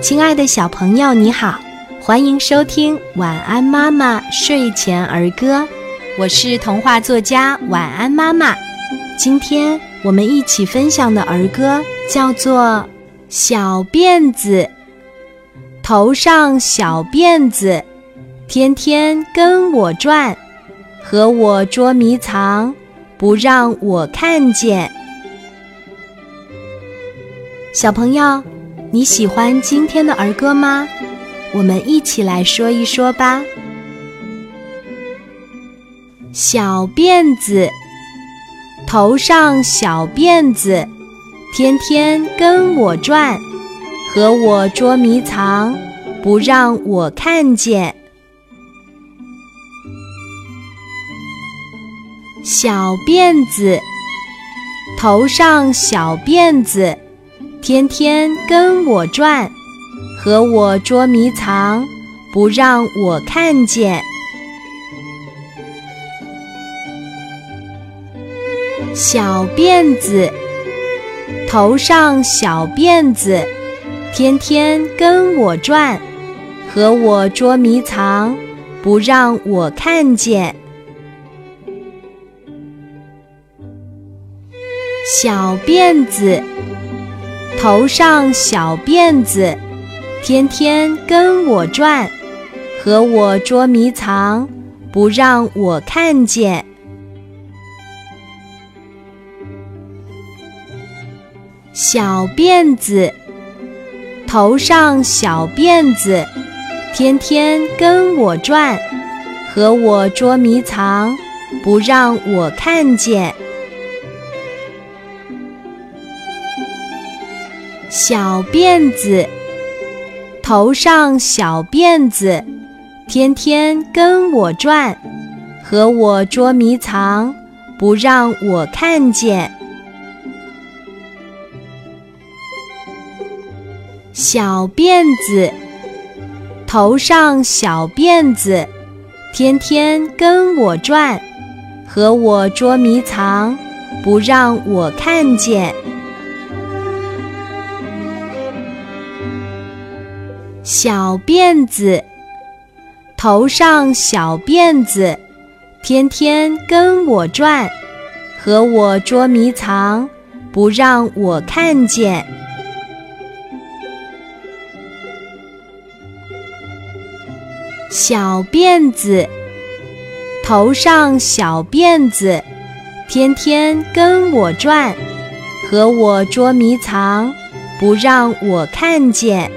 亲爱的小朋友，你好，欢迎收听《晚安妈妈睡前儿歌》，我是童话作家晚安妈妈。今天我们一起分享的儿歌叫做《小辫子》，头上小辫子，天天跟我转，和我捉迷藏，不让我看见。小朋友，你喜欢今天的儿歌吗？我们一起来说一说吧。小辫子，头上小辫子，天天跟我转，和我捉迷藏，不让我看见。小辫子，头上小辫子。天天跟我转，和我捉迷藏，不让我看见。小辫子，头上小辫子，天天跟我转，和我捉迷藏，不让我看见。小辫子。头上小辫子，天天跟我转，和我捉迷藏，不让我看见。小辫子，头上小辫子，天天跟我转，和我捉迷藏，不让我看见。小辫子，头上小辫子，天天跟我转，和我捉迷藏，不让我看见。小辫子，头上小辫子，天天跟我转，和我捉迷藏，不让我看见。小辫子，头上小辫子，天天跟我转，和我捉迷藏，不让我看见。小辫子，头上小辫子，天天跟我转，和我捉迷藏，不让我看见。